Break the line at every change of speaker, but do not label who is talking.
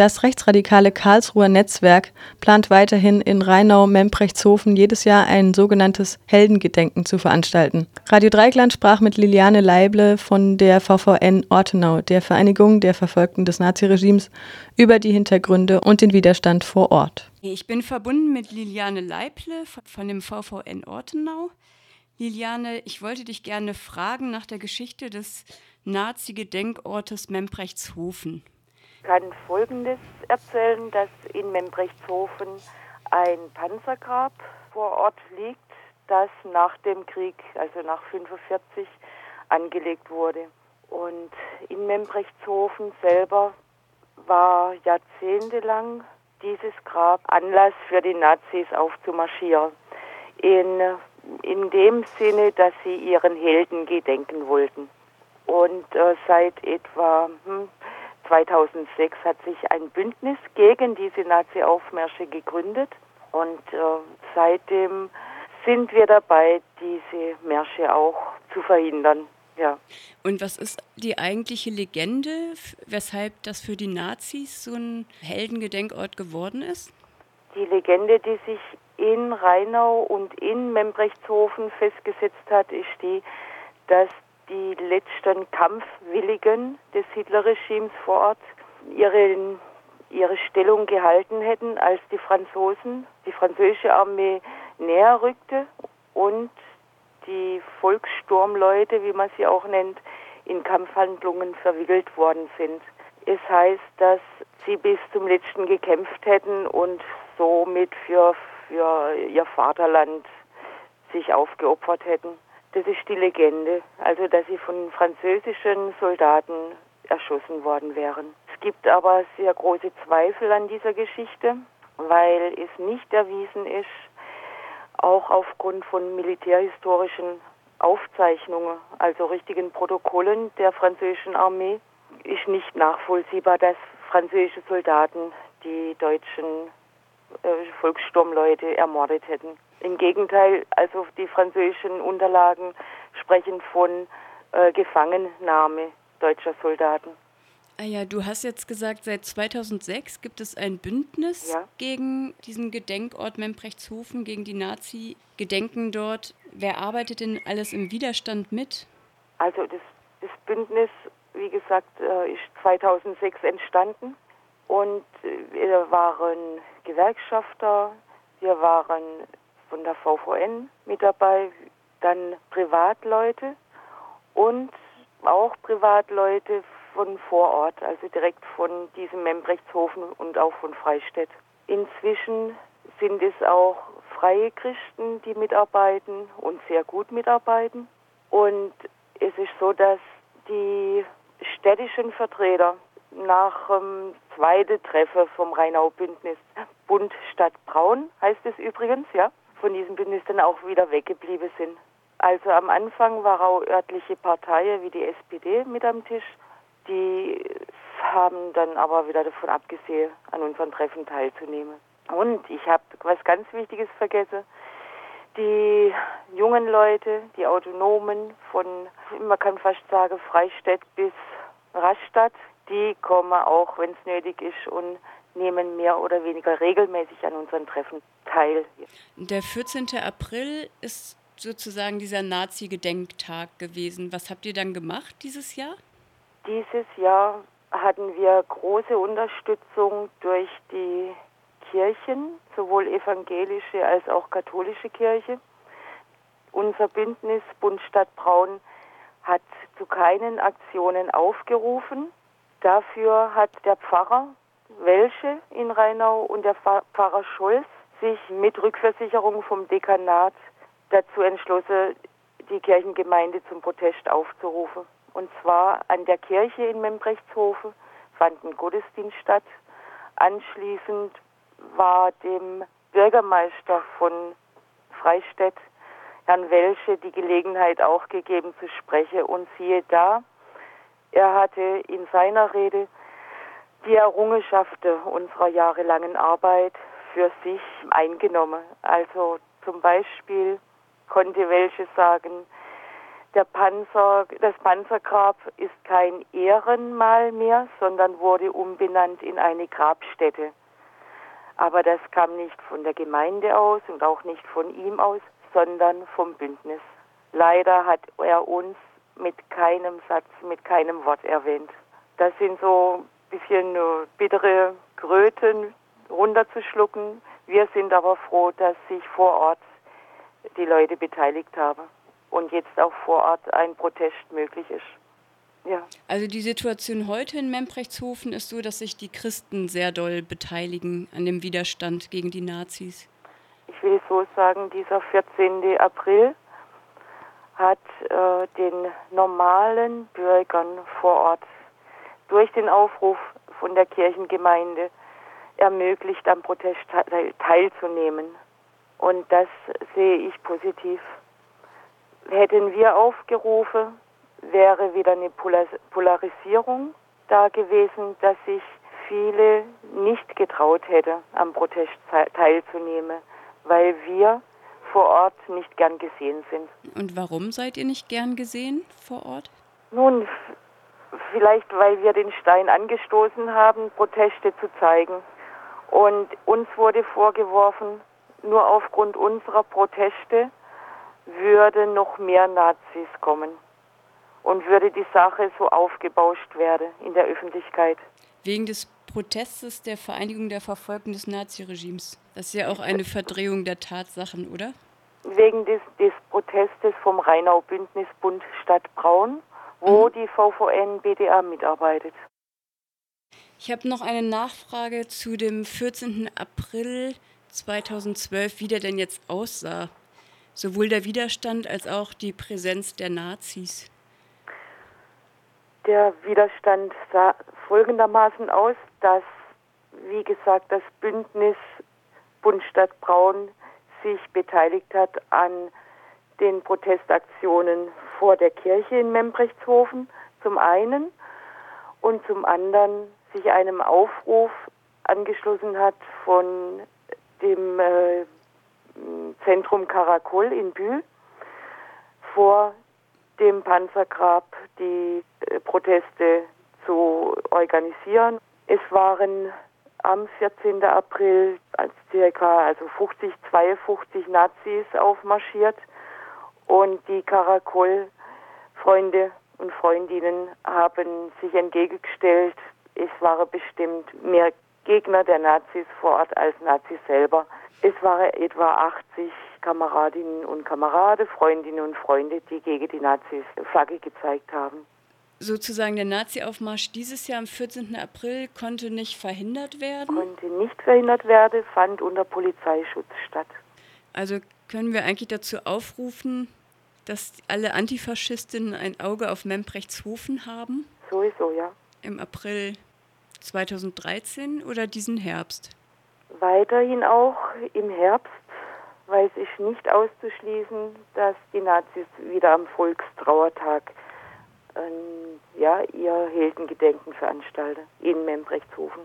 Das rechtsradikale Karlsruher Netzwerk plant weiterhin in Rheinau-Memprechtshofen jedes Jahr ein sogenanntes Heldengedenken zu veranstalten. Radio Dreigland sprach mit Liliane Leible von der VVN Ortenau, der Vereinigung der Verfolgten des Naziregimes, über die Hintergründe und den Widerstand vor Ort.
Ich bin verbunden mit Liliane Leible von dem VVN Ortenau. Liliane, ich wollte dich gerne fragen nach der Geschichte des Nazi-Gedenkortes Membrechtshofen.
Ich kann Folgendes erzählen, dass in Membrechtshofen ein Panzergrab vor Ort liegt, das nach dem Krieg, also nach 1945, angelegt wurde. Und in Membrechtshofen selber war jahrzehntelang dieses Grab Anlass für die Nazis aufzumarschieren. In in dem Sinne, dass sie ihren Helden gedenken wollten. Und äh, seit etwa hm, 2006 hat sich ein Bündnis gegen diese Nazi-Aufmärsche gegründet und äh, seitdem sind wir dabei, diese Märsche auch zu verhindern. Ja.
Und was ist die eigentliche Legende, weshalb das für die Nazis so ein Heldengedenkort geworden ist?
Die Legende, die sich in Rheinau und in Membrechtshofen festgesetzt hat, ist die, dass die letzten Kampfwilligen des Hitlerregimes vor Ort ihre, ihre Stellung gehalten hätten, als die Franzosen, die französische Armee näher rückte und die Volkssturmleute, wie man sie auch nennt, in Kampfhandlungen verwickelt worden sind. Es heißt, dass sie bis zum letzten gekämpft hätten und somit für für ihr Vaterland sich aufgeopfert hätten. Das ist die Legende, also dass sie von französischen Soldaten erschossen worden wären. Es gibt aber sehr große Zweifel an dieser Geschichte, weil es nicht erwiesen ist, auch aufgrund von militärhistorischen Aufzeichnungen, also richtigen Protokollen der französischen Armee, ist nicht nachvollziehbar, dass französische Soldaten die deutschen äh, Volkssturmleute ermordet hätten. Im Gegenteil, also die französischen Unterlagen sprechen von äh, Gefangennahme deutscher Soldaten.
Ah ja, du hast jetzt gesagt, seit 2006 gibt es ein Bündnis ja. gegen diesen Gedenkort Membrechtshofen, gegen die Nazi-Gedenken dort. Wer arbeitet denn alles im Widerstand mit?
Also das, das Bündnis, wie gesagt, äh, ist 2006 entstanden und wir waren Gewerkschafter, wir waren von der VVN mit dabei, dann Privatleute und auch Privatleute von vor Ort, also direkt von diesem Membrechtshofen und auch von Freistädt. Inzwischen sind es auch freie Christen, die mitarbeiten und sehr gut mitarbeiten. Und es ist so, dass die städtischen Vertreter nach ähm, zweite Treffen vom Rheinau-Bündnis Bund Stadt Braun heißt es übrigens, ja, von diesem Bündnis dann auch wieder weggeblieben sind. Also am Anfang war auch örtliche Parteien wie die SPD mit am Tisch. Die haben dann aber wieder davon abgesehen, an unseren Treffen teilzunehmen. Und ich habe was ganz Wichtiges vergessen. Die jungen Leute, die Autonomen von, man kann fast sagen, Freistädt bis Rastatt, die kommen auch, wenn es nötig ist, und nehmen mehr oder weniger regelmäßig an unseren Treffen teil.
Der 14. April ist sozusagen dieser Nazi-Gedenktag gewesen. Was habt ihr dann gemacht dieses Jahr?
Dieses Jahr hatten wir große Unterstützung durch die Kirchen, sowohl evangelische als auch katholische Kirche. Unser Bündnis Bund Stadt Braun hat zu keinen Aktionen aufgerufen. Dafür hat der Pfarrer Welsche in Rheinau und der Pfarrer Scholz sich mit Rückversicherung vom Dekanat dazu entschlossen, die Kirchengemeinde zum Protest aufzurufen. Und zwar an der Kirche in Membrechtshofen fand ein Gottesdienst statt. Anschließend war dem Bürgermeister von Freistädt, Herrn Welsche, die Gelegenheit auch gegeben zu sprechen. Und siehe da, er hatte in seiner Rede die Errungenschaften unserer jahrelangen Arbeit für sich eingenommen. Also zum Beispiel konnte welche sagen, Der Panzer, das Panzergrab ist kein Ehrenmal mehr, sondern wurde umbenannt in eine Grabstätte. Aber das kam nicht von der Gemeinde aus und auch nicht von ihm aus, sondern vom Bündnis. Leider hat er uns mit keinem Satz, mit keinem Wort erwähnt. Das sind so bisschen bittere Kröten runterzuschlucken. Wir sind aber froh, dass sich vor Ort die Leute beteiligt haben und jetzt auch vor Ort ein Protest möglich ist. Ja.
Also die Situation heute in Membrechtshofen ist so, dass sich die Christen sehr doll beteiligen an dem Widerstand gegen die Nazis.
Ich will so sagen, dieser 14. April hat äh, den normalen Bürgern vor Ort durch den Aufruf von der Kirchengemeinde ermöglicht, am Protest teilzunehmen. Und das sehe ich positiv. Hätten wir aufgerufen, wäre wieder eine Polarisierung da gewesen, dass sich viele nicht getraut hätte, am Protest teilzunehmen, weil wir vor Ort nicht gern gesehen sind.
Und warum seid ihr nicht gern gesehen vor Ort?
Nun, vielleicht weil wir den Stein angestoßen haben, Proteste zu zeigen. Und uns wurde vorgeworfen, nur aufgrund unserer Proteste würden noch mehr Nazis kommen und würde die Sache so aufgebauscht werden in der Öffentlichkeit.
Wegen des Protestes der Vereinigung der Verfolgten des Naziregimes. Das ist ja auch eine Verdrehung der Tatsachen, oder?
Wegen des, des Protestes vom Rheinau-Bündnisbund Stadt Braun, wo die VVN BDA mitarbeitet.
Ich habe noch eine Nachfrage zu dem 14. April 2012, wie der denn jetzt aussah. Sowohl der Widerstand als auch die Präsenz der Nazis.
Der Widerstand sah folgendermaßen aus, dass, wie gesagt, das Bündnis Bundstadt Braun sich beteiligt hat an den Protestaktionen vor der Kirche in Membrechtshofen zum einen und zum anderen sich einem Aufruf angeschlossen hat von dem äh, Zentrum Karakol in Bühl vor dem Panzergrab die äh, Proteste zu organisieren. Es waren am 14. April als circa also 50, 52 Nazis aufmarschiert und die Karakol-Freunde und Freundinnen haben sich entgegengestellt. Es waren bestimmt mehr Gegner der Nazis vor Ort als Nazis selber. Es waren etwa 80 Kameradinnen und Kameraden, Freundinnen und Freunde, die gegen die Nazis Flagge gezeigt haben.
Sozusagen der Nazi-Aufmarsch dieses Jahr am 14. April konnte nicht verhindert werden?
Konnte nicht verhindert werden, fand unter Polizeischutz statt.
Also können wir eigentlich dazu aufrufen, dass alle Antifaschistinnen ein Auge auf Membrechtshofen haben?
Sowieso, ja.
Im April 2013 oder diesen Herbst?
Weiterhin auch im Herbst, es ist nicht auszuschließen, dass die Nazis wieder am Volkstrauertag äh, ja, ihr Heldengedenken veranstalten in Membrechtshofen.